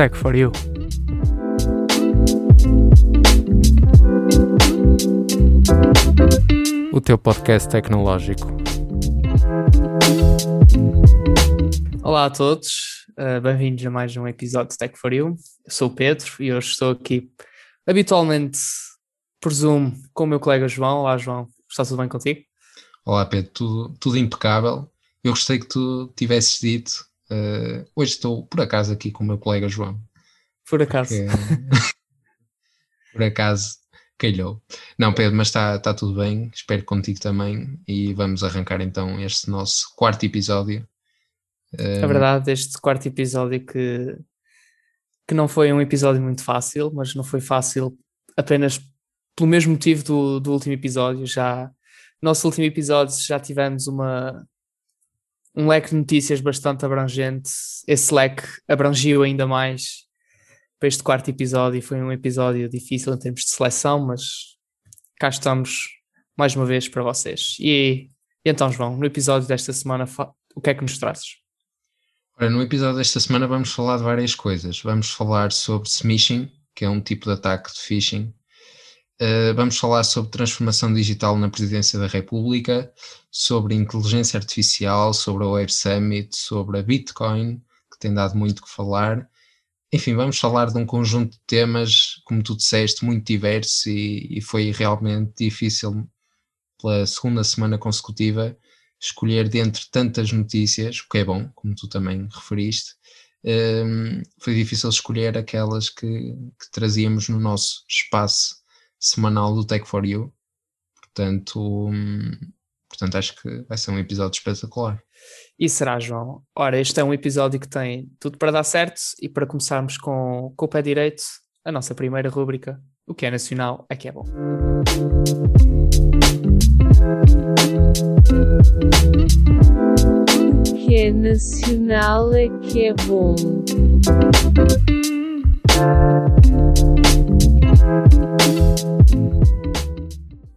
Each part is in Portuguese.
Tech for You. O teu podcast tecnológico. Olá a todos, uh, bem-vindos a mais um episódio de Tech for You. Eu sou o Pedro e hoje estou aqui habitualmente, presumo, com o meu colega João. Olá João, está tudo bem contigo? Olá Pedro, tudo, tudo impecável. Eu gostei que tu tivesses dito Uh, hoje estou, por acaso, aqui com o meu colega João. Por acaso. Porque, por acaso, calhou. Não, Pedro, mas está tá tudo bem. Espero contigo também. E vamos arrancar então este nosso quarto episódio. É verdade, este quarto episódio que, que não foi um episódio muito fácil, mas não foi fácil apenas pelo mesmo motivo do, do último episódio. Já no nosso último episódio já tivemos uma, um leque de notícias bastante abrangente. Esse leque abrangiu ainda mais para este quarto episódio foi um episódio difícil em termos de seleção, mas cá estamos mais uma vez para vocês. E, e então, João, no episódio desta semana, o que é que nos trazes? No episódio desta semana vamos falar de várias coisas. Vamos falar sobre smishing, que é um tipo de ataque de phishing vamos falar sobre transformação digital na presidência da República, sobre inteligência artificial, sobre a Web Summit, sobre a Bitcoin, que tem dado muito que falar. Enfim, vamos falar de um conjunto de temas, como tu disseste, muito diversos e, e foi realmente difícil, pela segunda semana consecutiva, escolher dentre tantas notícias, o que é bom, como tu também referiste. Um, ehm, foi difícil escolher aquelas que, que trazíamos no nosso espaço semanal do Tech for You. Portanto, hum, portanto, acho que vai ser um episódio espetacular. E será, João? Ora, este é um episódio que tem tudo para dar certo e para começarmos com, com o pé direito, a nossa primeira rúbrica, o que é nacional é que é bom. O que é nacional é que é bom.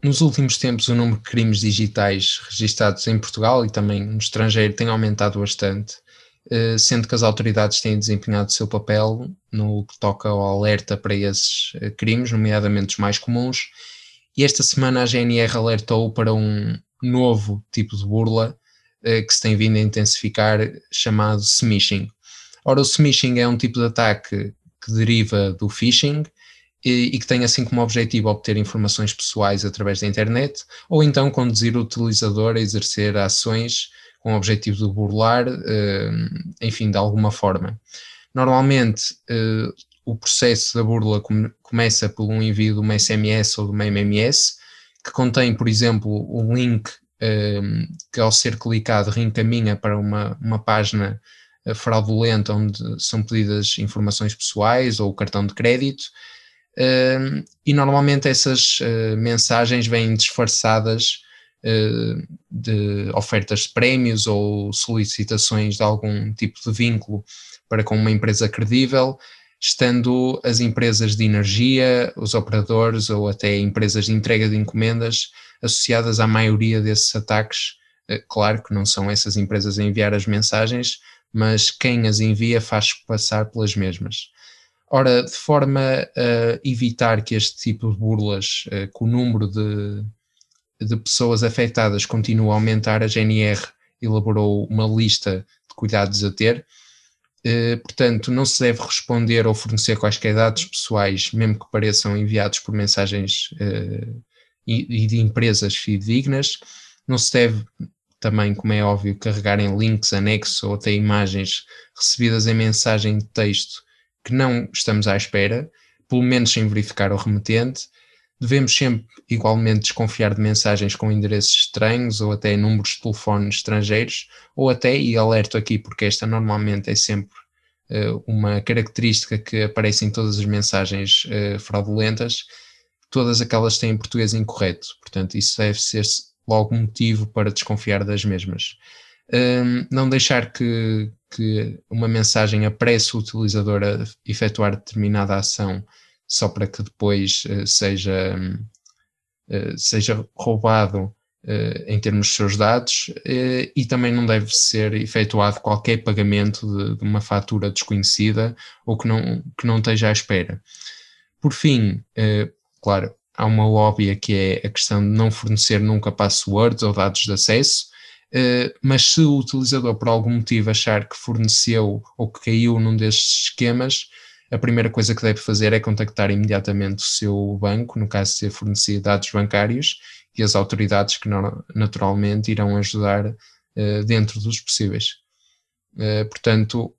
Nos últimos tempos, o número de crimes digitais registados em Portugal e também no estrangeiro tem aumentado bastante, eh, sendo que as autoridades têm desempenhado o seu papel no que toca ao alerta para esses eh, crimes, nomeadamente os mais comuns. E esta semana a GNR alertou para um novo tipo de burla eh, que se tem vindo a intensificar, chamado smishing. Ora, o smishing é um tipo de ataque que deriva do phishing e, e, que tem assim como objetivo obter informações pessoais através da internet, ou então conduzir o utilizador a exercer ações com o objetivo de burlar, uh, enfim, de alguma forma. Normalmente, uh, o processo da burla com, começa por um envio de uma SMS ou de uma MMS, que contém, por exemplo, um link uh, que, ao ser clicado, reencaminha para uma, uma página fraudulenta onde são pedidas informações pessoais ou o cartão de crédito E normalmente essas uh, mensagens vêm disfarçadas uh, de ofertas de prémios ou solicitações de algum tipo de vínculo para com uma empresa credível, estando as empresas de energia, os operadores ou até empresas de entrega de encomendas associadas à maioria desses ataques. Eh, claro que não são essas empresas a enviar as mensagens, mas quem as envia faz passar pelas mesmas. Ora, de forma a evitar que este tipo de burlas, uh, que o número de, de pessoas afetadas continue a aumentar, a GNR elaborou uma lista de cuidados a ter. Uh, portanto, não se deve responder ou fornecer quaisquer dados pessoais, mesmo que pareçam enviados por mensagens uh, e, e, de empresas fidedignas. Não se deve também, como é óbvio, carregar em links, anexos ou até imagens recebidas em mensagem de texto que não estamos à espera, pelo menos sem verificar o remetente. Devemos sempre igualmente desconfiar de mensagens com endereços estranhos ou até números de telefone estrangeiros, ou até, e alerto aqui porque esta normalmente é sempre uh, uma característica que aparece em todas as mensagens uh, fraudulentas, todas aquelas têm português incorreto, portanto isso deve ser logo motivo para desconfiar das mesmas. Um, não deixar que, que uma mensagem apresse o utilizador a efetuar determinada ação só para que depois uh, seja, uh, seja roubado uh, em termos dos seus dados e também não deve ser efetuado qualquer pagamento de, de, uma fatura desconhecida ou que não, que não esteja à espera. Por fim, claro, há uma óbvia que é a questão de não fornecer nunca passwords ou dados de acesso, mas se o utilizador por algum motivo achar que forneceu ou que caiu num destes esquemas, a primeira coisa que deve fazer é contactar imediatamente o seu banco, no caso de ser fornecido dados bancários, e as autoridades que naturalmente irão ajudar uh, dentro dos possíveis. Uh, portanto,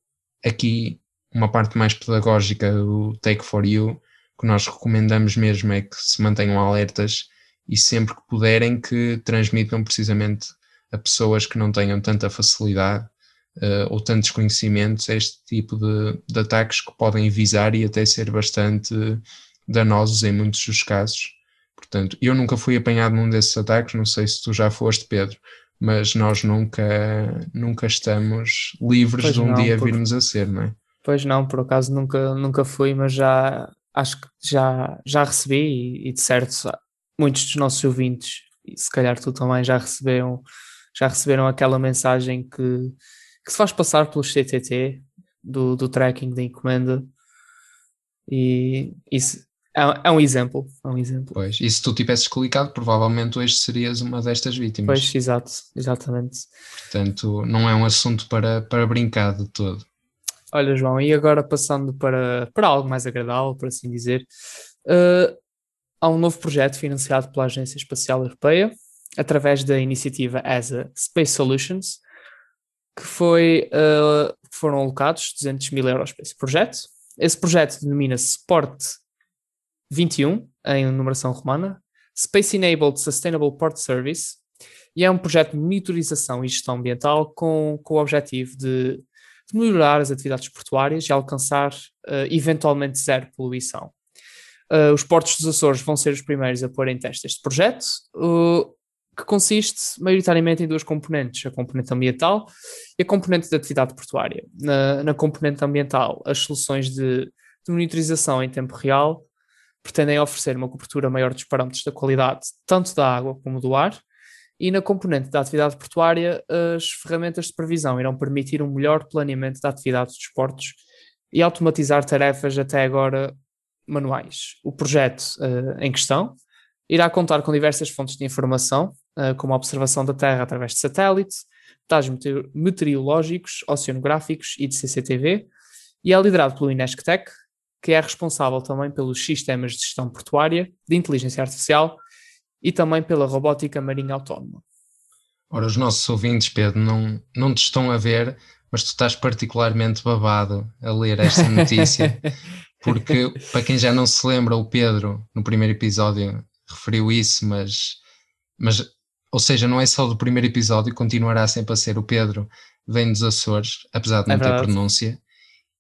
aqui uma parte mais pedagógica do Take for You, que nós recomendamos mesmo é que se mantenham alertas e sempre que puderem que transmitam precisamente a pessoas que não tenham tanta facilidade uh, ou tantos conhecimentos este tipo de, de, ataques que podem visar e até ser bastante danosos em muitos dos casos. Portanto, eu nunca fui apanhado num desses ataques, não sei se tu já foste, Pedro, mas nós nunca, nunca estamos livres pois de um não, dia por... virmos a ser, não é? Pois não, por acaso nunca, nunca fui, mas já acho que já, já recebi e, e de certo muitos dos nossos ouvintes, e se calhar tu também já receberam, já receberam aquela mensagem que que se faz passar pelo CTT do, do tracking da encomenda e isso é, é, um exemplo, é um exemplo. Pois, e se tu tivesses clicado, provavelmente hoje serias uma destas vítimas. Pois, exato, exatamente. Portanto, não é um assunto para, para brincar de todo. Olha, João, e agora passando para, para algo mais agradável, por assim dizer, uh, há um novo projeto financiado pela Agência Espacial Europeia, através da iniciativa ESA Space Solutions, que foi, uh, foram alocados 200 mil euros para esse projeto. Esse projeto denomina-se Port 21, em numeração romana, Space Enabled Sustainable Port Service, e é um projeto de monitorização e gestão ambiental com, com o objetivo de, de melhorar as atividades portuárias e alcançar uh, eventualmente zero poluição. Uh, os portos dos Açores vão ser os primeiros a pôr em teste este projeto. Que consiste maioritariamente em duas componentes, a componente ambiental e a componente da atividade portuária. Na, na componente ambiental, as soluções de, de, monitorização em tempo real pretendem oferecer uma cobertura maior dos parâmetros da qualidade, tanto da água como do ar, e na componente da atividade portuária, as ferramentas de previsão irão permitir um melhor planeamento da atividade dos portos e automatizar tarefas até agora manuais. O projeto uh, em questão irá contar com diversas fontes de informação, como a observação da Terra através de satélite, dados meteorológicos, oceanográficos e de CCTV, e é liderado pelo Inesctec, que é responsável também pelos sistemas de gestão portuária, de inteligência artificial e também pela robótica marinha autónoma. Ora, os nossos ouvintes, Pedro, não, não te estão a ver, mas tu estás particularmente babado a ler esta notícia, porque, para quem já não se lembra, o Pedro, no primeiro episódio, referiu isso, mas, mas ou seja, não é só do primeiro episódio, continuará sempre a ser o Pedro, vem dos Açores, apesar de não é ter pronúncia.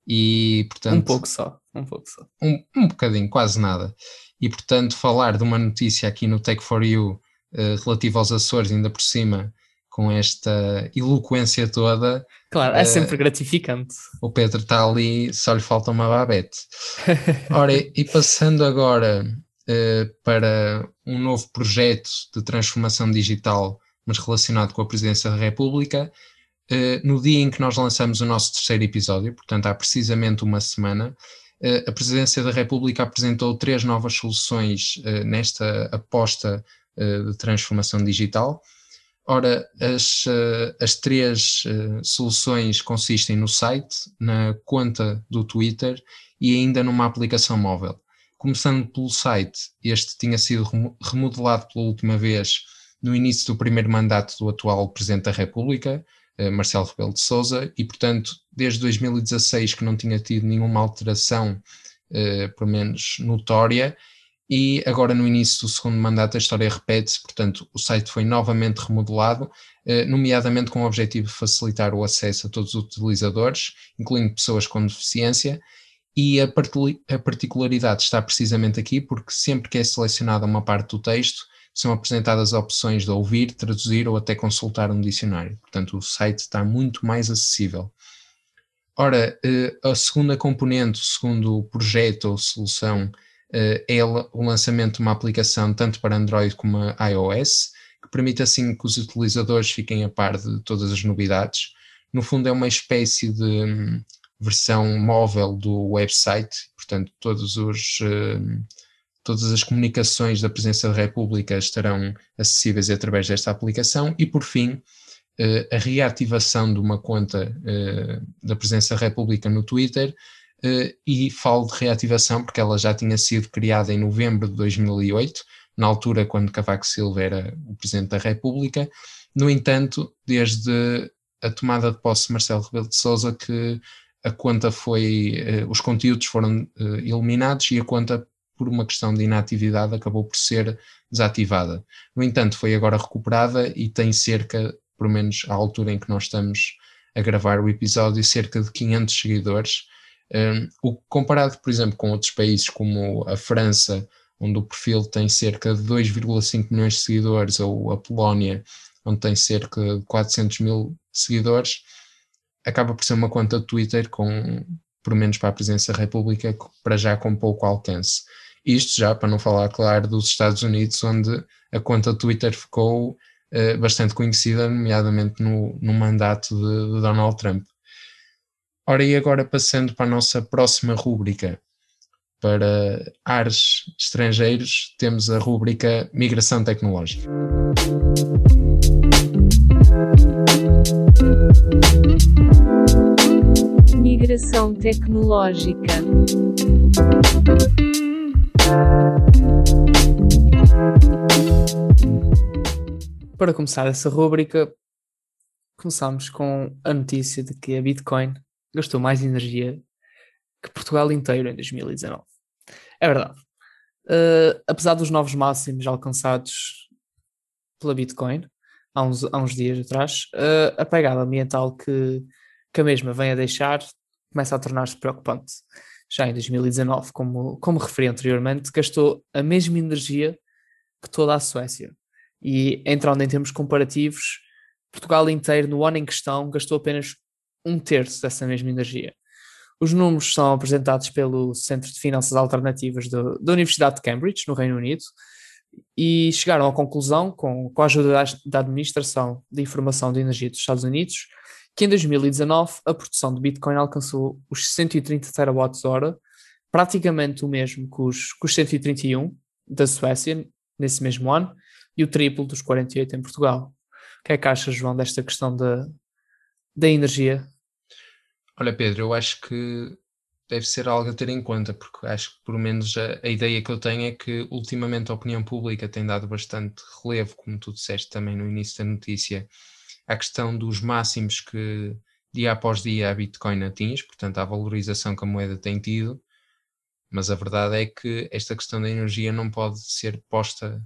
E portanto. Um pouco só, um pouco só. Um, um bocadinho, quase nada. E portanto, falar de uma notícia aqui no Take for You uh, relativa aos Açores, ainda por cima, com esta eloquência toda. Claro, é uh, sempre gratificante. O Pedro está ali, só lhe falta uma babete. Ora, e passando agora uh, para um novo projeto de transformação digital, mas relacionado com a Presidência da República. Uh, no dia em que nós lançamos o nosso terceiro episódio, portanto há precisamente uma semana, uh, a Presidência da República apresentou três novas soluções nesta aposta de transformação digital. Ora, as, as três soluções consistem no site, na conta do Twitter e ainda numa aplicação móvel. Começando pelo site, este tinha sido remodelado pela última vez no início do primeiro mandato do atual Presidente da República, eh, Marcelo Rebelo de Sousa, e portanto desde 2016 que não tinha tido nenhuma alteração, eh, pelo menos notória, e agora no início do segundo mandato a história repete-se, portanto o site foi novamente remodelado, eh, nomeadamente com o objetivo de facilitar o acesso a todos os utilizadores, incluindo pessoas com deficiência, e a, a particularidade está precisamente aqui, porque sempre que é selecionada uma parte do texto, são apresentadas opções de ouvir, traduzir ou até consultar um dicionário. Portanto, o site está muito mais acessível. Ora, eh, a segunda componente, o segundo projeto ou solução, eh, é o lançamento de uma aplicação tanto para Android como iOS, que permite assim que os utilizadores fiquem a par de todas as novidades. No fundo, é uma espécie de hum, versão móvel do website, portanto, todos os, hum, todas as comunicações da presença da República estarão acessíveis através desta aplicação. E, por fim, eh, a reativação de uma conta eh, da presença da República no Twitter. Eh, e falo de reativação porque ela já tinha sido criada em novembro de 2008 na altura quando Cavaco Silva era o Presidente da República. No entanto, desde a tomada de posse de Marcelo Rebelo de Sousa que a conta foi, eh, os conteúdos foram eh, eliminados e a conta, por uma questão de inatividade, acabou por ser desativada. No entanto, foi agora recuperada e tem cerca, pelo menos à altura em que nós estamos a gravar o episódio, cerca de 500 seguidores. Um, o comparado, por exemplo, com outros países como a França onde o perfil tem cerca de 2,5 milhões de seguidores, ou a Polónia, onde tem cerca de 400 mil seguidores, acaba por ser uma conta de Twitter com, por menos para a presença da República, para já com pouco alcance. Isto já para não falar, claro, dos Estados Unidos, onde a conta Twitter ficou uh, bastante conhecida, nomeadamente no, no mandato de, de Donald Trump. Ora, e agora passando para a nossa próxima rúbrica, para ares estrangeiros, temos a rúbrica Migração Tecnológica. Migração Tecnológica. Para começar essa rúbrica, começamos com a notícia de que a Bitcoin gastou mais energia que Portugal inteiro em 2019. É verdade. Uh, apesar dos novos máximos alcançados pela Bitcoin há uns, há uns dias atrás, uh, a pegada ambiental que, que a mesma vem a deixar começa a tornar-se preocupante. Já em 2019, como, como referi anteriormente, gastou a mesma energia que toda a Suécia. E entrando em termos comparativos, Portugal inteiro, no ano em questão, gastou apenas um terço dessa mesma energia. Os números são apresentados pelo Centro de Finanças Alternativas do, da Universidade de Cambridge, no Reino Unido, e chegaram à conclusão, com, com a ajuda da, da Administração de Informação de Energia dos Estados Unidos, que em 2019 a produção de Bitcoin alcançou os 130 terawatts-hora, praticamente o mesmo que os, que os 131 da Suécia nesse mesmo ano e o triplo dos 48 em Portugal. O que é que achas, João, desta questão da, da energia Olha, Pedro, eu acho que deve ser algo a ter em conta, porque acho que, pelo menos, a, a, ideia que eu tenho é que, ultimamente, a opinião pública tem dado bastante relevo, como tu disseste também no início da notícia, à questão dos máximos que, dia após dia, a Bitcoin atinge, portanto, a valorização que a moeda tem tido. Mas a verdade é que esta questão da energia não pode ser posta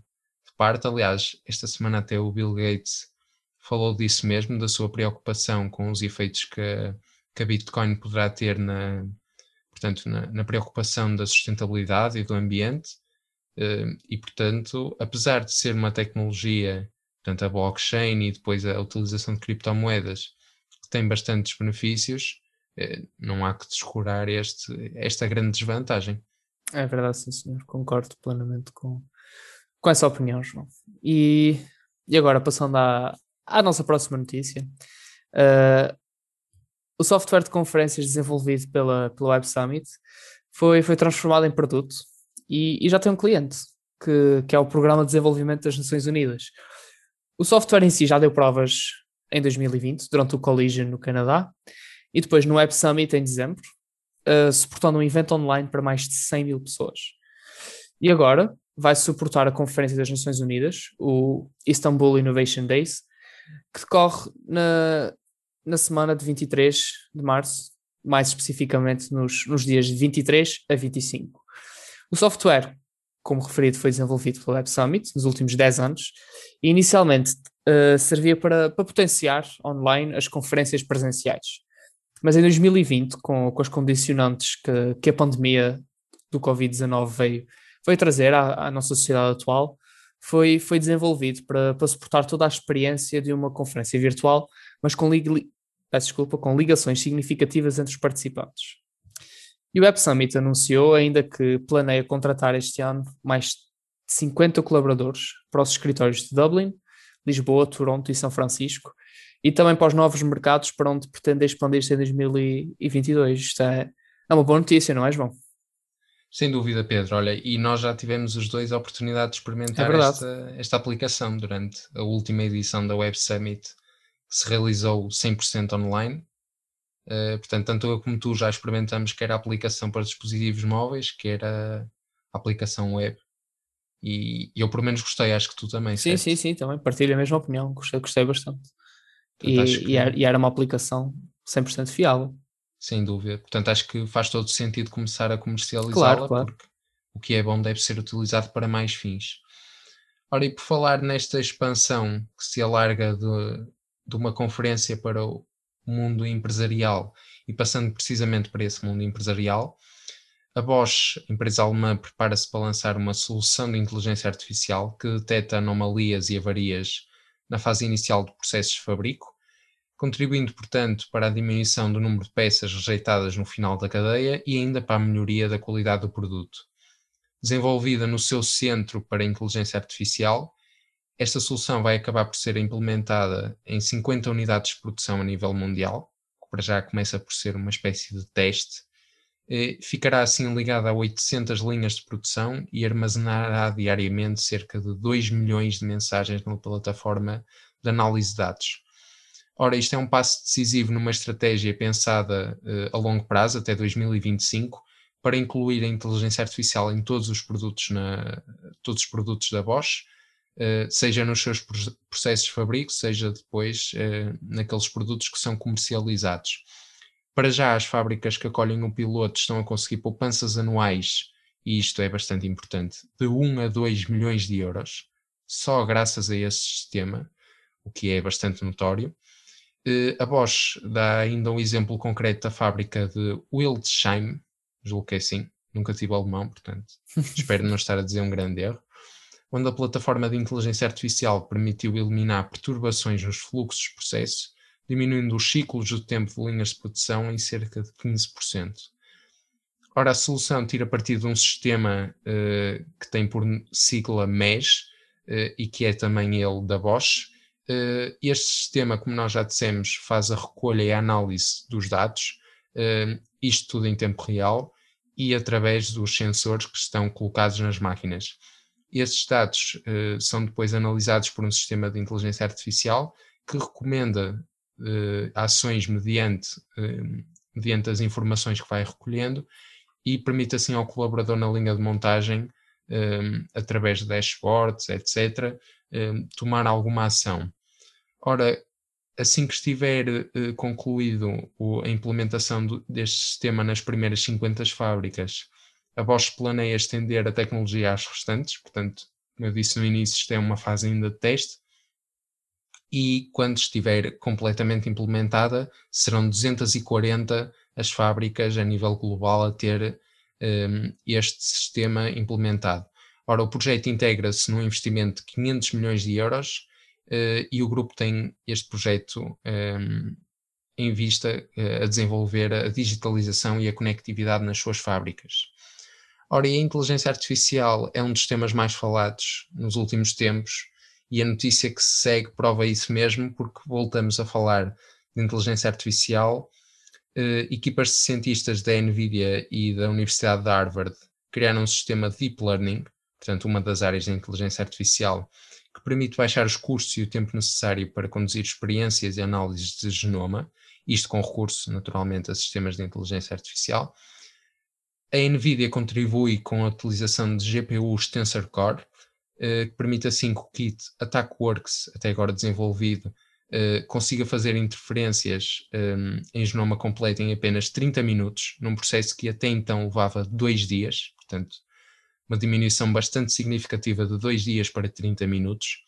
de parte. Aliás, esta semana até o Bill Gates falou disso mesmo, da sua preocupação com os efeitos que que a Bitcoin poderá ter na, portanto, na, na preocupação da sustentabilidade e do ambiente. Uh, e, portanto, apesar de ser uma tecnologia, portanto, a blockchain e depois a utilização de criptomoedas, que tem bastantes benefícios, uh, não há que descurar este, esta grande desvantagem. É verdade, sim, senhor. Concordo plenamente com, com essa opinião, João. E, e agora, passando à, à nossa próxima notícia. Uh, o software de conferências desenvolvido pela, pela Web Summit foi, foi transformado em produto e, e já tem um cliente, que, que é o Programa de Desenvolvimento das Nações Unidas. O software em si já deu provas em 2020, durante o Collision no Canadá, e depois no Web Summit em dezembro, uh, suportando um evento online para mais de 100 mil pessoas. E agora vai suportar a Conferência das Nações Unidas, o Istanbul Innovation Days, que decorre na, na semana de 23 de março, mais especificamente nos, nos dias de 23 a 25. O software, como referido, foi desenvolvido pela Web Summit nos últimos 10 anos e inicialmente uh, servia para, para potenciar online as conferências presenciais. Mas em 2020, com, com as condicionantes que, que a pandemia do Covid-19 veio, veio trazer à, à, nossa sociedade atual, foi, foi desenvolvido para, para suportar toda a experiência de uma conferência virtual, mas com peço desculpa, com ligações significativas entre os participantes. E o Web Summit anunciou ainda que planeia contratar este ano mais de 50 colaboradores para os escritórios de Dublin, Lisboa, Toronto e São Francisco, e também para os novos mercados para onde pretende expandir-se em 2022. Isto é, é uma boa notícia, não é, João? Sem dúvida, Pedro. Olha, e nós já tivemos os dois a oportunidade de experimentar é esta, esta aplicação durante a última edição da Web Summit, que se realizou 100% online. Uh, portanto, tanto eu como tu já experimentamos quer a aplicação para dispositivos móveis, quer a aplicação web. E, e eu, por menos, gostei. Acho que tu também. Sim, certo? sim, sim. Também partilho a mesma opinião. Gostei, gostei bastante. Portanto, e, que... e, era, uma aplicação 100% fiável. Sem dúvida. Portanto, acho que faz todo sentido começar a comercializá-la, claro, claro. porque o que é bom deve ser utilizado para mais fins. Ora, e por falar nesta expansão que se alarga de, de uma conferência para o mundo empresarial e passando precisamente para esse mundo empresarial, a Bosch, empresa alemã, prepara-se para lançar uma solução de inteligência artificial que detecta anomalias e avarias na fase inicial do processo de fabrico, contribuindo, portanto, para a diminuição do número de peças rejeitadas no final da cadeia e ainda para a melhoria da qualidade do produto. Desenvolvida no seu centro para inteligência artificial, esta solução vai acabar por ser implementada em 50 unidades de produção a nível mundial, que para já começa por ser uma espécie de teste, ficará assim ligada a 800 linhas de produção e armazenará diariamente cerca de 2 milhões de mensagens na plataforma de análise de dados. Ora, isto é um passo decisivo numa estratégia pensada uh, a longo prazo, até 2025, para incluir a inteligência artificial em todos os produtos, na, todos os produtos da Bosch, seja nos seus processos de fabrico, seja depois uh, naqueles produtos que são comercializados. Para já, as fábricas que acolhem o piloto estão a conseguir poupanças anuais, e isto é bastante importante, de 1 a 2 milhões de euros, só graças a esse sistema, o que é bastante notório. Eh, a Bosch dá ainda um exemplo concreto da fábrica de Wildesheim, julgo que é assim, nunca tive alemão, portanto espero não estar a dizer um grande erro, onde a plataforma de inteligência artificial permitiu eliminar perturbações nos fluxos de processo diminuindo os ciclos de tempo de linhas de produção em cerca de 15%. Ora, a solução tira partido de um sistema uh, que tem por sigla MES uh, e que é também ele da Bosch. Uh, este sistema, como nós já dissemos, faz a recolha e a análise dos dados, isto tudo em tempo real e através dos sensores que estão colocados nas máquinas. Estes dados são depois analisados por um sistema de inteligência artificial que recomenda uh, ações mediante, uh, mediante as informações que vai recolhendo e permite assim ao colaborador na linha de montagem, um, através de dashboards, etc., um, tomar alguma ação. Ora, assim que estiver uh, concluído a implementação deste sistema nas primeiras 50 fábricas, a Bosch planeia estender a tecnologia às restantes, portanto, como eu disse no início, isto é uma fase ainda de teste, e quando estiver completamente implementada, serão 240 as fábricas a nível global a ter um, este sistema implementado. Ora, o projeto integra-se num investimento de 500 milhões de euros uh, e o grupo tem este projeto um, em vista uh, a desenvolver a digitalização e a conectividade nas suas fábricas. Ora, e a inteligência artificial é um dos temas mais falados nos últimos tempos e a notícia que se segue prova isso mesmo, porque voltamos a falar de inteligência artificial. Uh, equipas de cientistas da NVIDIA e da Universidade de Harvard criaram um sistema de Deep Learning, portanto, uma das áreas da inteligência artificial, que permite baixar os custos e o tempo necessário para conduzir experiências e análises de genoma, isto com recurso, naturalmente, a sistemas de inteligência artificial. A NVIDIA contribui com a utilização de GPUs Tensor Core, eh, que permite assim que o kit AttackWorks, até agora desenvolvido, uh, consiga fazer interferências ehm, em genoma completo em apenas 30 minutos, num processo que até então levava dois dias, portanto, uma diminuição bastante significativa de dois dias para 30 minutos.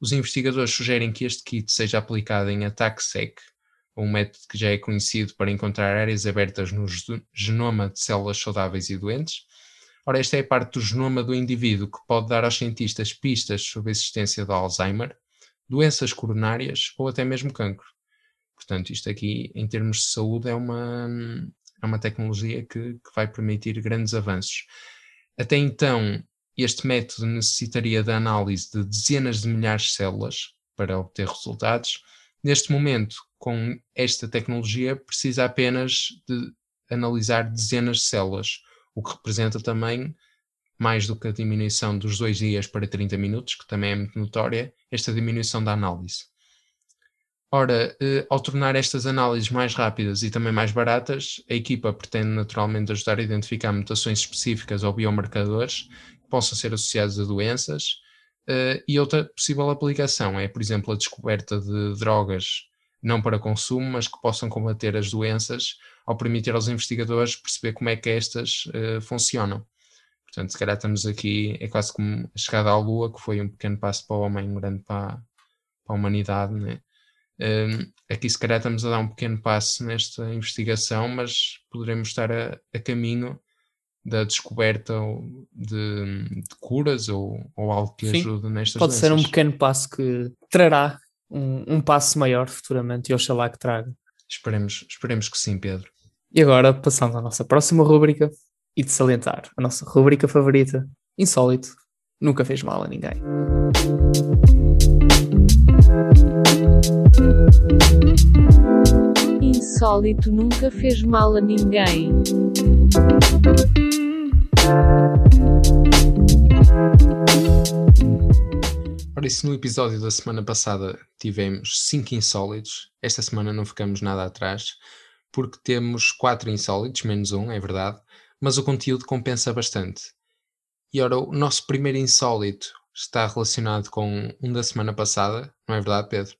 Os investigadores sugerem que este kit seja aplicado em AttackSec, um método que já é conhecido para encontrar áreas abertas no genoma de células saudáveis e doentes, Ora, esta é a parte do genoma do indivíduo que pode dar aos cientistas pistas sobre a existência de Alzheimer, doenças coronárias ou até mesmo cancro. Portanto, isto aqui, em termos de saúde, é uma, é uma tecnologia que, que vai permitir grandes avanços. Até então, este método necessitaria da análise de dezenas de milhares de células, para obter resultados. Neste momento, com esta tecnologia, precisa apenas de analisar dezenas de células, o que representa também mais do que a diminuição dos dois dias para 30 minutos, que também é muito notória, esta diminuição da análise. Ora, eh, ao tornar estas análises mais rápidas e também mais baratas, a equipa pretende naturalmente ajudar a identificar mutações específicas ou biomarcadores que possam ser associados a doenças. Eh, e outra possível aplicação é, por exemplo, a descoberta de drogas não para consumo, mas que possam combater as doenças ao permitir aos investigadores perceber como é que estas uh, funcionam. Portanto, se calhar estamos aqui, é quase como a chegada à Lua, que foi um pequeno passo para o homem, um grande para, para a humanidade, né? Um, aqui se calhar estamos a dar um pequeno passo nesta investigação, mas poderemos estar a, a caminho da descoberta de, de curas ou, ou, algo que Sim, ajude nestas pode doenças. ser um pequeno passo que trará um, um passo maior futuramente e oxalá que traga. Esperemos, esperemos que sim, Pedro. E agora passamos à nossa próxima rúbrica e de salientar a nossa rúbrica favorita, Insólito, nunca fez mal a ninguém. Insólito nunca fez mal a ninguém. Ora, isso no episódio da semana passada tivemos 5 insólitos, esta semana não ficamos nada atrás, porque temos 4 insólitos, menos um, é verdade, mas o conteúdo compensa bastante. E ora, o nosso primeiro insólito está relacionado com um da semana passada, não é verdade, Pedro?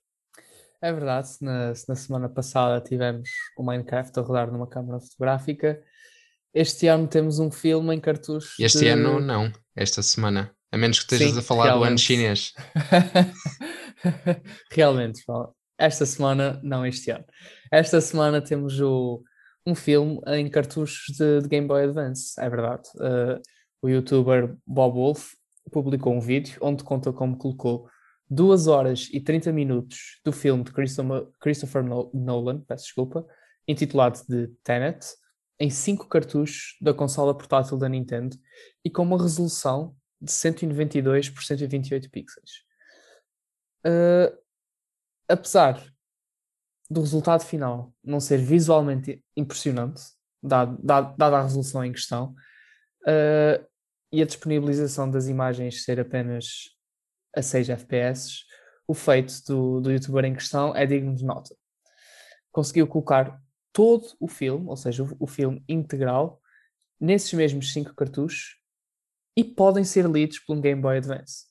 É verdade, na, na semana passada tivemos o Minecraft a rodar numa câmara fotográfica. Este ano temos um filme em cartucho. Este de... ano não, esta semana. A menos que estejas Sim, a falar realmente. do ano chinês. realmente, esta semana, não este ano. Esta semana temos o, um filme em cartuchos de, de Game Boy Advance, é verdade. Uh, o youtuber Bob Wolf publicou um vídeo onde conta como colocou 2 horas e 30 minutos do filme de Christopher Nolan, peço desculpa, intitulado de Tenet, em 5 cartuchos da consola portátil da Nintendo e com uma resolução de 192 por 128 pixels. Uh, apesar do resultado final não ser visualmente impressionante, dada, dada a resolução em questão, uh, e a disponibilização das imagens ser apenas a 6 FPS, o feito do, do youtuber em questão é digno de nota. Conseguiu colocar todo o filme, ou seja, o, o filme integral, nesses mesmos 5 cartuchos e podem ser lidos por um Game Boy Advance.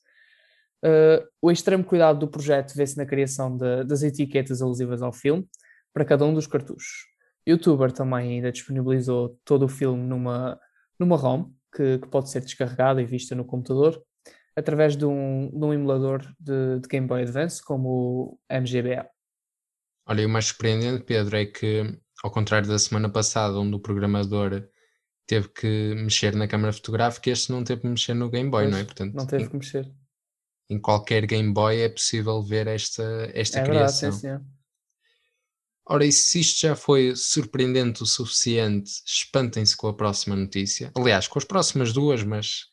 Uh, o extremo cuidado do projeto vê-se na criação de, das etiquetas alusivas ao filme para cada um dos cartuchos. Youtuber também ainda disponibilizou todo o filme numa, numa ROM que, que pode ser descarregada e vista no computador através de um, de um emulador de, de, Game Boy Advance como o MGBA. Olha, o mais surpreendente, Pedro, é que ao contrário da semana passada, onde o programador teve que mexer na câmara fotográfica, este não teve que mexer no Game Boy, pois, não é? Portanto, não teve em, que mexer. Em qualquer Game Boy é possível ver esta, esta é criação. Verdade, sim, Ora, e se isto já foi surpreendente o suficiente, espantem-se com a próxima notícia. Aliás, com as próximas duas, mas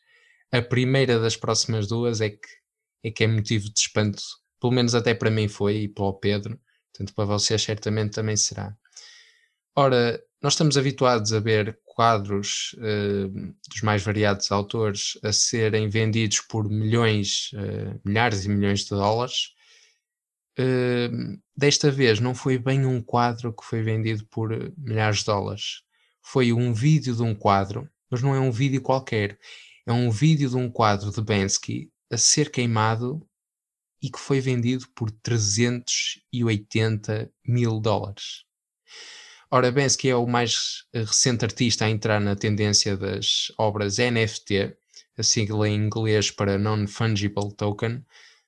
a primeira das próximas duas é que é, que é motivo de espanto. Pelo menos até para mim foi e para o Pedro. Portanto, para vocês certamente também será. Ora, nós estamos habituados a ver quadros uh, dos mais variados autores a serem vendidos por milhões, uh, milhares e milhões de dólares. Uh, desta vez não foi bem um quadro que foi vendido por milhares de dólares. Foi um vídeo de um quadro, mas não é um vídeo qualquer. É um vídeo de um quadro de Bensky a ser queimado e que foi vendido por 380 mil dólares. Ora, Bensky é o mais eh, recente artista a entrar na tendência das obras NFT, a sigla em inglês para Non-Fungible Token,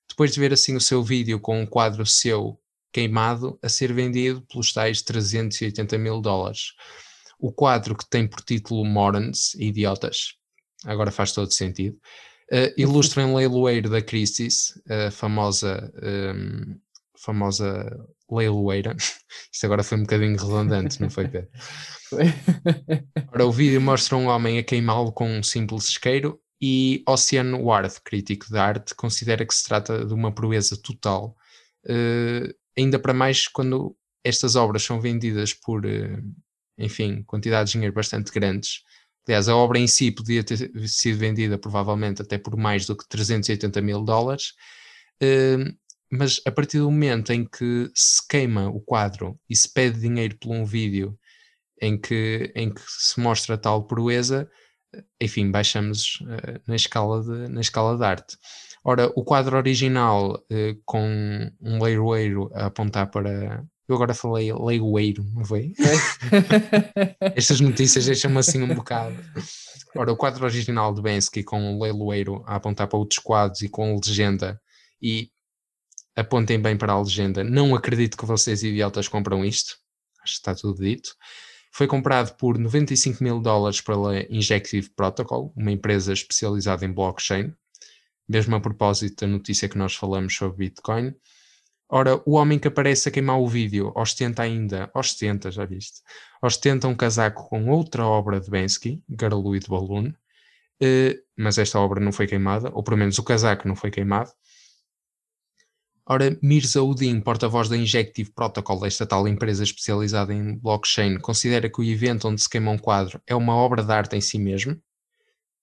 depois de ver assim o seu vídeo com um quadro seu queimado a ser vendido pelos tais 380 mil dólares. O quadro que tem por título Morons, Idiotas, agora faz todo sentido, uh, ilustra em leiloeiro da Christie's, a famosa, um, famosa leiloeira. Isto agora foi um bocadinho redundante, não foi, Pedro? Ora, o vídeo mostra um homem a queimá-lo com um simples isqueiro e Ocean Ward, crítico de arte, considera que se trata de uma proeza total, uh, ainda para mais quando estas obras são vendidas por, uh, enfim, quantidades de dinheiro bastante grandes. Aliás, a obra em si podia ter sido vendida provavelmente até por mais do que 380 mil dólares, uh, mas a partir do momento em que se queima o quadro e se pede dinheiro por um vídeo em que, em que se mostra tal proeza, enfim, baixamos uh, na, escala de, na escala de arte. Ora, o quadro original uh, com um leiroeiro a apontar para. Eu agora falei leiroeiro, não foi? Estas notícias deixam-me assim um bocado. Ora, o quadro original de Bensky com um leiloeiro a apontar para outros quadros e com legenda, e apontem bem para a legenda, não acredito que vocês idiotas compram isto, acho que está tudo dito. Foi comprado por 95 mil dólares pela Injective Protocol, uma empresa especializada em blockchain, mesmo a propósito da notícia que nós falamos sobre Bitcoin. Ora, o homem que aparece a queimar o vídeo ostenta ainda, ostenta, já viste, ostenta um casaco com outra obra de Bensky, Garluid Balloon, eh, mas esta obra não foi queimada, ou pelo menos o casaco não foi queimado. Ora, Mirza Udin, porta-voz da Injective Protocol, esta tal empresa especializada em blockchain, considera que o evento onde se queima um quadro é uma obra de arte em si mesmo.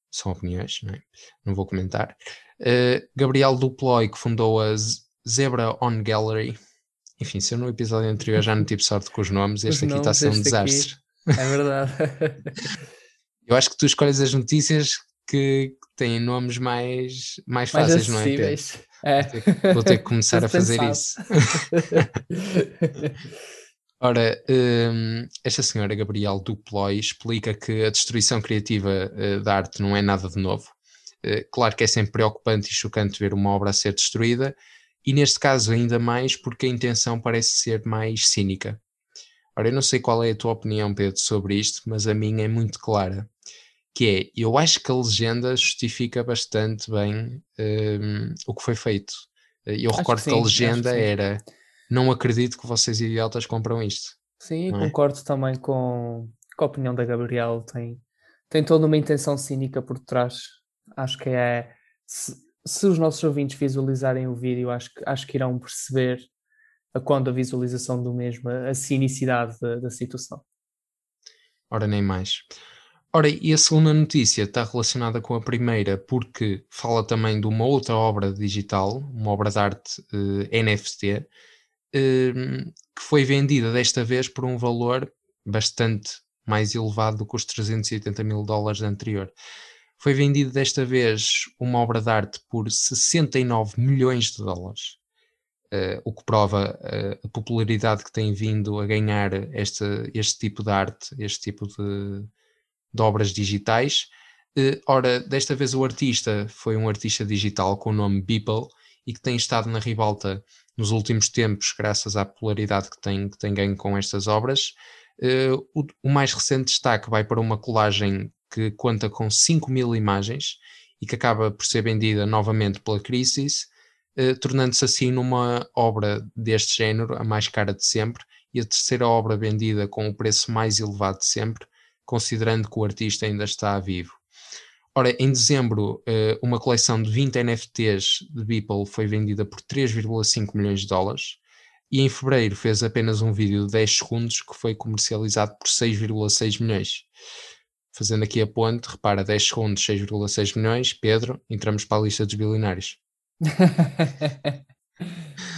São opiniões, não, é? não vou comentar. Uh, Gabriel Duploy, que fundou a Zebra On Gallery. Enfim, se eu no episódio anterior já não tive sorte com os nomes, este os aqui está a ser um desastre. Aqui, é verdade. eu acho que tu escolhes as notícias que têm nomes mais, mais, mais fáceis, não é? Pedro? É. Vou, ter que, começar a fazer isso. Ora, um, esta senhora Gabriel Duploy explica que a destruição criativa uh, da arte não é nada de novo. Uh, claro que é sempre preocupante e chocante ver uma obra a ser destruída, e neste caso ainda mais porque a intenção parece ser mais cínica. Ora, eu não sei qual é a tua opinião, Pedro, sobre isto, mas a minha é muito clara que é, eu acho que a legenda justifica bastante bem um, o que foi feito. Eu acho recordo que, sim, que, a legenda que era não acredito que vocês idiotas compram isto. Sim, é? concordo também com, com, a opinião da Gabriel. Tem, tem toda uma intenção cínica por trás. Acho que é. Se, se os nossos ouvintes visualizarem o vídeo, acho que, acho que irão perceber a quando a visualização do mesmo, a cinicidade da, da situação. Ora, nem mais. Ora, e a segunda notícia está relacionada com a primeira, porque fala também de uma outra obra digital, uma obra de arte eh, NFT, ehm, que foi vendida desta vez por um valor bastante mais elevado do que os 380 mil dólares anterior. Foi vendida desta vez uma obra de arte por 69 milhões de dólares, uh, o que prova a popularidade que tem vindo a ganhar este tipo de arte, este tipo de de obras digitais. Uh, ora, desta vez o artista foi um artista digital com o nome Beeple e que tem estado na ribalta nos últimos tempos, graças à popularidade que tem, que tem ganho com estas obras. Uh, o, mais recente destaque vai para uma colagem que conta com 5 mil imagens e que acaba por ser vendida novamente pela Crisis, uh, tornando-se assim numa obra deste género, a mais cara de sempre, e a terceira obra vendida com o preço mais elevado de sempre, considerando que o artista ainda está vivo. Ora, em dezembro, eh, uma coleção de 20 NFTs de Beeple foi vendida por 3,5 milhões de dólares e em fevereiro fez apenas um vídeo de 10 segundos que foi comercializado por 6,6 milhões. Fazendo aqui a ponte, repara, 10 segundos, 6,6 milhões, Pedro, entramos para a lista dos bilionários.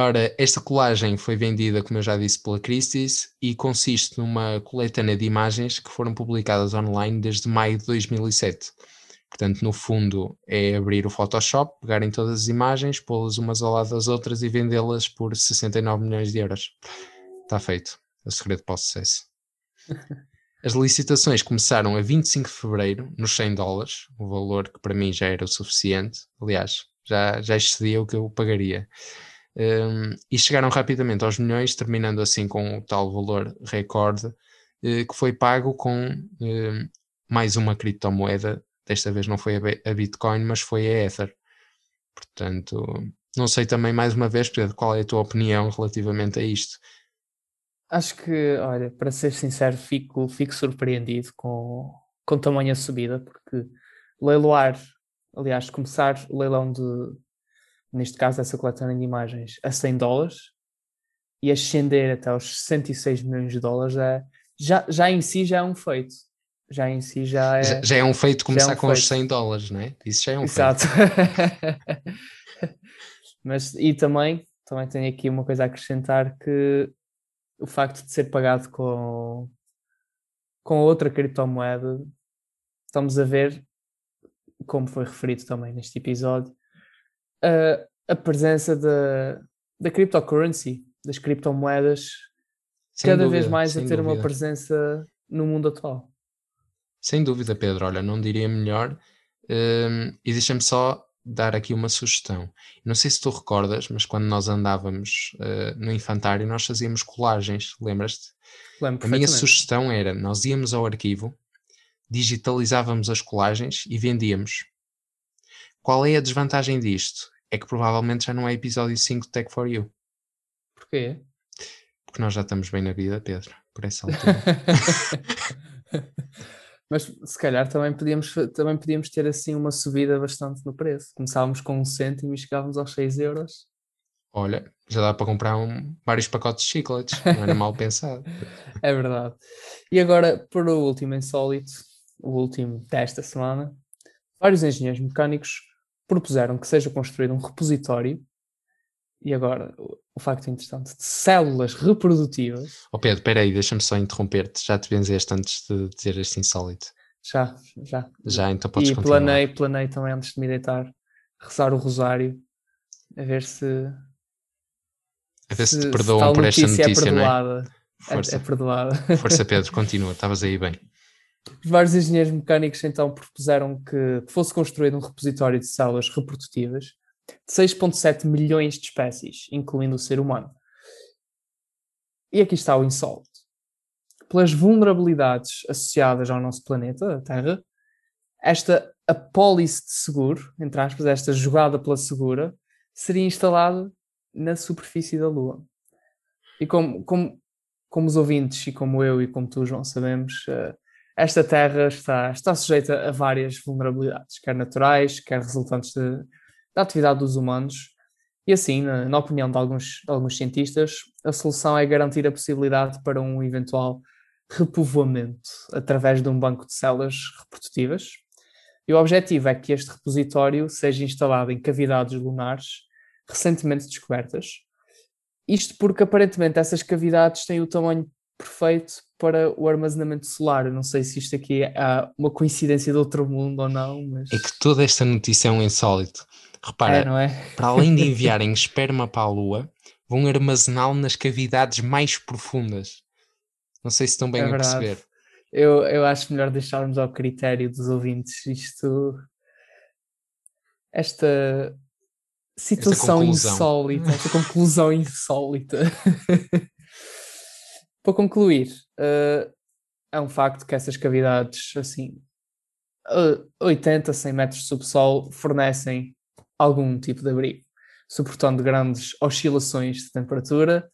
Ora, esta colagem foi vendida, como eu já disse, pela Christie's e consiste numa coletânea de imagens que foram publicadas online desde maio de 2007. Portanto, no fundo, é abrir o Photoshop, pegarem todas as imagens, pô-las umas ao lado das outras e vendê-las por 69 milhões de euros. Está feito. É o segredo para o sucesso. As licitações começaram a 25 de fevereiro, nos 100 dólares, o valor que para mim já era o suficiente. Aliás, já, já excedia o que eu pagaria. Um, e chegaram rapidamente aos milhões, terminando assim com o tal valor recorde, uh, que foi pago com mais uma criptomoeda. Desta vez não foi a, Bitcoin, mas foi a Ether. Portanto, não sei também mais uma vez, Pedro, qual é a tua opinião relativamente a isto? Acho que, olha, para ser sincero, fico, fico surpreendido com, com tamanha subida, porque leiloar, aliás, começar o leilão de, neste caso essa coletânea de imagens, a 100 dólares e ascender até aos 66 milhões de dólares é, já, já em si já é um feito. Já em si já é. Já, já é um feito começar é um com feito. os 100 dólares, não é? Isso já é um Exato. feito. Mas, e também, também tenho aqui uma coisa a acrescentar que o facto de ser pagado com, com outra criptomoeda, estamos a ver, como foi referido também neste episódio, a, a presença da, da cryptocurrency, das criptomoedas, sem cada dúvida, vez mais a ter dúvida. uma presença no mundo atual. Sem dúvida, Pedro. Olha, não diria melhor. Um, e deixa-me só dar aqui uma sugestão. Não sei se tu recordas, mas quando nós andávamos uh, no infantário, nós fazíamos colagens, lembras-te? Lembro A minha sugestão era: nós íamos ao arquivo, digitalizávamos as colagens e vendíamos. Qual é a desvantagem disto? É que provavelmente já não é episódio 5 de Tech for You. Porquê? Porque nós já estamos bem na vida, Pedro, por essa altura. Mas se calhar também podíamos, também podíamos ter assim uma subida bastante no preço. Começávamos com um cêntimo e chegávamos aos 6 euros. Olha, já dá para comprar um, vários pacotes de chicletes, não era mal pensado. é verdade. E agora, por o último insólito, o último desta semana, vários engenheiros mecânicos propuseram que seja construído um repositório e agora, o facto interessante de células reprodutivas. Oh Pedro, espera aí, deixa-me só interromper-te. Já te benzeste antes de dizer este insólito? Já, já. Já, então podes e continuar. E planei, planei também antes de me deitar, rezar o rosário, a ver se... A ver se, se te perdoam se por esta notícia, é, perdoada, não é? Força. É, é perdoada. Força Pedro, continua, estavas aí bem. Vários engenheiros mecânicos então propuseram que fosse construído um repositório de células reprodutivas de 6,7 milhões de espécies, incluindo o ser humano. E aqui está o insólito. Pelas vulnerabilidades associadas ao nosso planeta, a Terra, esta apólice de seguro, entre aspas, esta jogada pela segura, seria instalada na superfície da Lua. E como, como, como os ouvintes, e como eu e como tu, João, sabemos, uh, esta Terra está, está sujeita a várias vulnerabilidades, quer naturais, quer resultantes de, da atividade dos humanos. E assim, na, na opinião de alguns, de alguns cientistas, a solução é garantir a possibilidade para um eventual repovoamento através de um banco de células reprodutivas. E o objetivo é que este repositório seja instalado em cavidades lunares recentemente descobertas. Isto porque aparentemente essas cavidades têm o tamanho perfeito para o armazenamento solar. Eu não sei se isto aqui é uma coincidência de outro mundo ou não, mas... É que toda esta notícia é um insólito. Repara, é, é? para além de enviarem esperma para a Lua, vão armazená-lo nas cavidades mais profundas. Não sei se estão bem é a perceber. Eu, eu acho melhor deixarmos ao critério dos ouvintes isto. Esta situação esta insólita, esta conclusão insólita. para concluir, uh, é um facto que essas cavidades, assim, 80, 100 metros de subsolo, fornecem algum tipo de abrigo, suportando grandes oscilações de temperatura,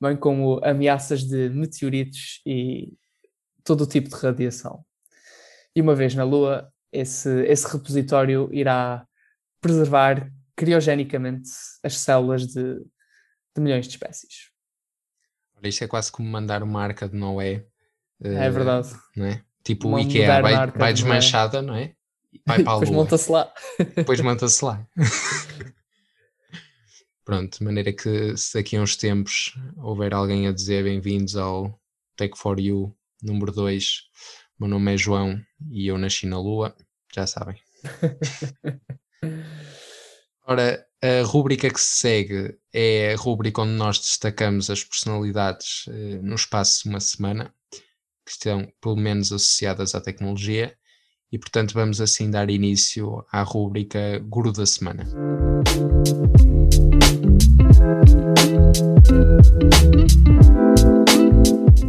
bem como ameaças de meteoritos e todo o tipo de radiação. E uma vez na Lua, esse, esse repositório irá preservar criogenicamente as células de, de milhões de espécies. Isto é quase como mandar uma arca de Noé. É verdade. Não é? Tipo o IKEA vai, vai desmanchada, não é? Vai para a Depois monta-se lá. Depois monta-se lá. Pronto, de maneira que se daqui a uns tempos houver alguém a dizer bem-vindos ao Tech for You número 2, meu nome é João e eu nasci na Lua, já sabem. Ora, a rúbrica que se segue é a rúbrica onde nós destacamos as personalidades eh, no espaço de uma semana, que estão pelo menos associadas à tecnologia, e portanto vamos assim dar início à rúbrica Guru da Semana.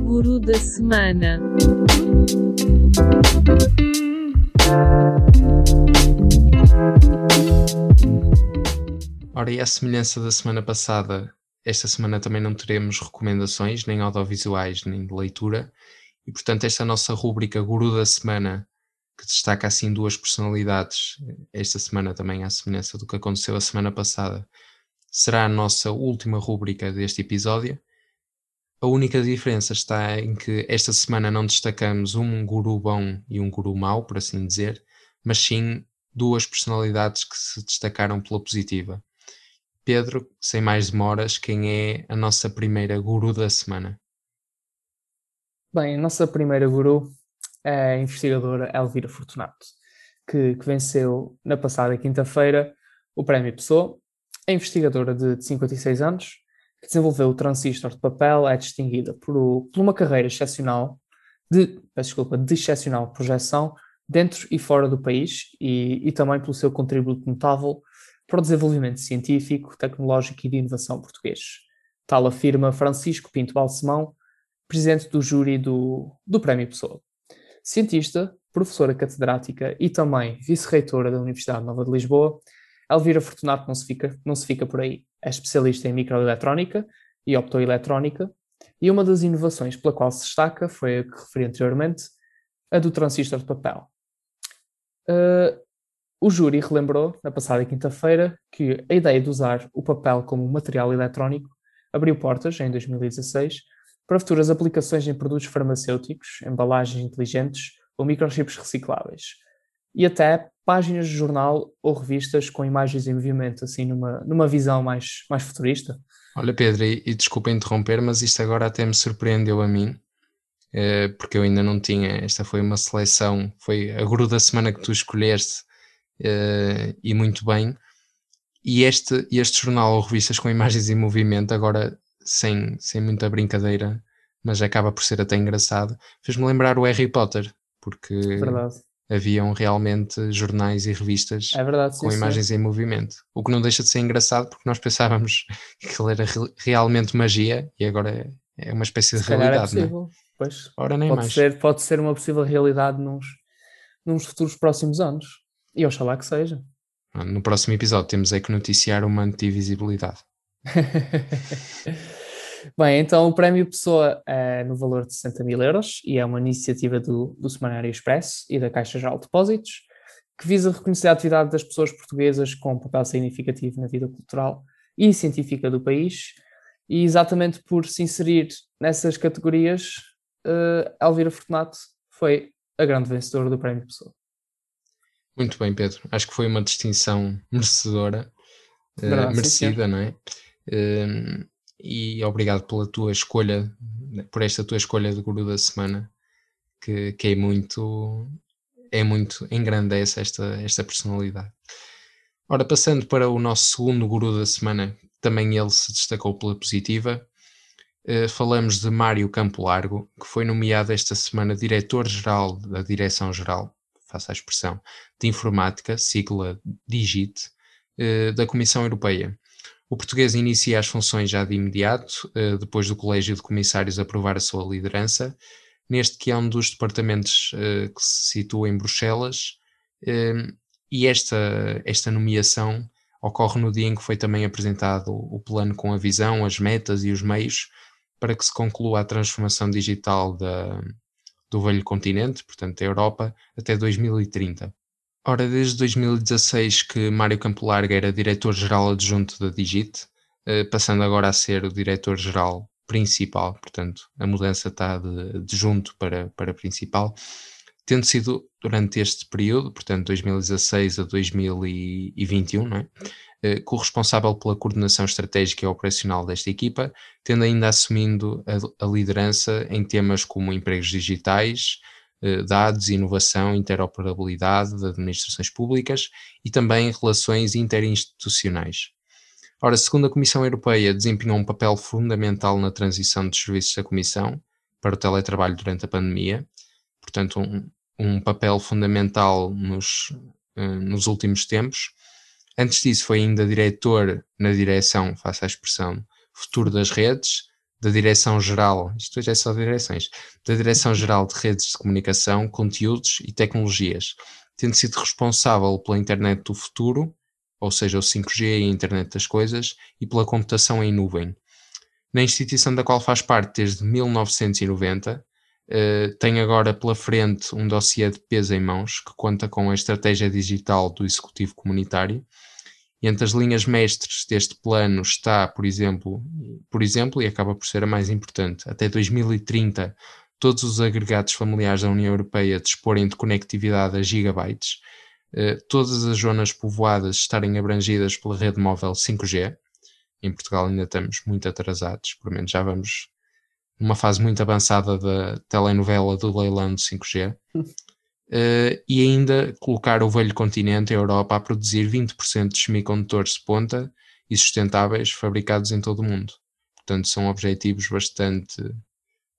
Guru da Semana. Ora, e à semelhança da semana passada, esta semana também não teremos recomendações, nem audiovisuais, nem de leitura, e portanto esta nossa rúbrica Guru da Semana que destaca assim duas personalidades esta semana também, à semelhança do que aconteceu a semana passada, será a nossa última rúbrica deste episódio. A única diferença está em que esta semana não destacamos um guru bom e um guru mau, por assim dizer, mas sim duas personalidades que se destacaram pela positiva. Pedro, sem mais demoras, quem é a nossa primeira guru da semana? Bem, a nossa primeira guru é a investigadora Elvira Fortunato, que, que venceu na passada quinta-feira o Prémio Pessoa. A investigadora de 56 anos, que desenvolveu o transistor de papel, é distinguida por, por uma carreira excepcional de, desculpa, de excepcional projeção dentro e fora do país e, e também pelo seu contributo notável para o desenvolvimento científico, tecnológico e de inovação português. Tal afirma Francisco Pinto Balsemão, presidente do júri do, do Prémio Pessoa. Cientista, professora catedrática e também vice-reitora da Universidade Nova de Lisboa, Elvira Fortunato não se fica, não se fica por aí. É especialista em microeletrónica e optoeletrónica, e uma das inovações pela qual se destaca foi a que referi anteriormente, a do transistor de papel. Uh, o júri relembrou, na passada quinta-feira, que a ideia de usar o papel como material eletrónico abriu portas, em 2016, para futuras aplicações em produtos farmacêuticos, embalagens inteligentes ou microchips recicláveis. E até páginas de jornal ou revistas com imagens em movimento, assim, numa, numa visão mais, mais futurista. Olha, Pedro, e, e desculpa interromper, mas isto agora até me surpreendeu a mim, eh, porque eu ainda não tinha. Esta foi uma seleção, foi a guru da semana que tu escolheste uh, e muito bem. E este, este jornal ou revistas com imagens em movimento, agora sem, sem muita brincadeira, mas acaba por ser até engraçado, fez-me lembrar o Harry Potter, porque verdade. haviam realmente jornais e revistas é verdade, com sim, imagens sim. em movimento. O que não deixa de ser engraçado, porque nós pensávamos que aquilo era re realmente magia e agora é, é uma espécie de calhar realidade. é não é? possível. Pois, Ora, nem pode, mais. ser, pode ser uma possível realidade nos, nos futuros próximos anos. E oxalá que seja. No próximo episódio temos é que noticiar uma antivisibilidade. Bem, então o Prémio Pessoa é no valor de 60 mil euros e é uma iniciativa do, do Semanário Expresso e da Caixa Geral de Depósitos que visa reconhecer a atividade das pessoas portuguesas com um papel significativo na vida cultural e científica do país e exatamente por se inserir nessas categorias, uh, Elvira Fortunato foi a grande vencedora do Prémio Pessoa. Muito bem, Pedro. Acho que foi uma distinção merecedora, uh, sim, merecida, não é? Uh, e obrigado pela tua escolha, por esta tua escolha de guru da semana, que, que é muito, é muito, engrandece esta, esta personalidade. Ora, passando para o nosso segundo guru da semana, também ele se destacou pela positiva, uh, falamos de Mário Campo Largo, que foi nomeado esta semana diretor-geral da Direção-Geral, faça a expressão, de Informática, sigla DIGIT, uh, da Comissão Europeia. O português inicia as funções já de imediato, uh, depois do Colégio de Comissários aprovar a sua liderança, neste que é um dos departamentos que se situa em Bruxelas, e esta, esta nomeação ocorre no dia em que foi também apresentado o plano com a visão, as metas e os meios para que se conclua a transformação digital da, do velho continente, portanto da Europa, até 2030. Ora, desde 2016 que Mário Campo Larga era diretor-geral adjunto da Digit, passando agora a ser o diretor-geral principal, portanto a mudança está de, de junto para, para principal, tendo sido durante este período, portanto 2016 a 2021, não é? eh, corresponsável pela coordenação estratégica e operacional desta equipa, tendo ainda assumindo a, a liderança em temas como empregos digitais, eh, dados, inovação, interoperabilidade de administrações públicas e também relações interinstitucionais. Ora, segundo a Comissão Europeia, desempenhou um papel fundamental na transição dos serviços da Comissão para o teletrabalho durante a pandemia, portanto, um, um papel fundamental nos, uh, nos últimos tempos. Antes disso, foi ainda diretor na direção, faça a expressão, futuro das redes, da Direção-Geral, isto já é só direções, da Direção-Geral de Redes de Comunicação, Conteúdos e Tecnologias, tendo sido responsável pela internet do futuro, ou seja, o 5G e a internet das coisas, e pela computação em nuvem. Na instituição da qual faz parte desde 1990, Uh, tem agora pela frente um dossiê de peso em mãos que conta com a estratégia digital do Executivo Comunitário. E entre as linhas mestres deste plano está, por exemplo, por exemplo, e acaba por ser a mais importante, até 2030 todos os agregados familiares da União Europeia disporem de conectividade a gigabytes, uh, todas as zonas povoadas estarem abrangidas pela rede móvel 5G. Em Portugal ainda estamos muito atrasados, por menos já vamos numa fase muito avançada da telenovela do leilão de 5G, uh, eh, e ainda colocar o velho continente, a Europa, a produzir 20% de semicondutores de ponta e sustentáveis fabricados em todo o mundo. Portanto, são objetivos bastante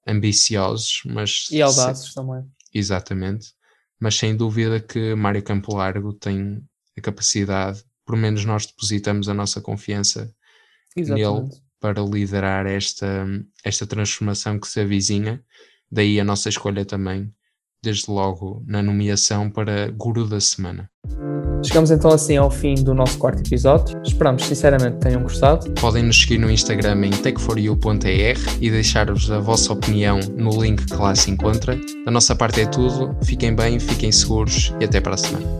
ambiciosos, mas. E audazes também. Exatamente. Mas sem dúvida que Mário Campo Largo tem a capacidade, pelo menos nós depositamos a nossa confiança Exatamente. nele para liderar esta, esta transformação que se avizinha. Daí a nossa escolha também, desde logo, na nomeação para Guru da Semana. Chegamos então assim ao fim do nosso quarto episódio. Esperamos sinceramente que tenham gostado. Podem nos seguir no Instagram em takeforyou.er e deixar-vos a vossa opinião no link que lá se encontra. Da nossa parte é tudo. Fiquem bem, fiquem seguros e até para a semana.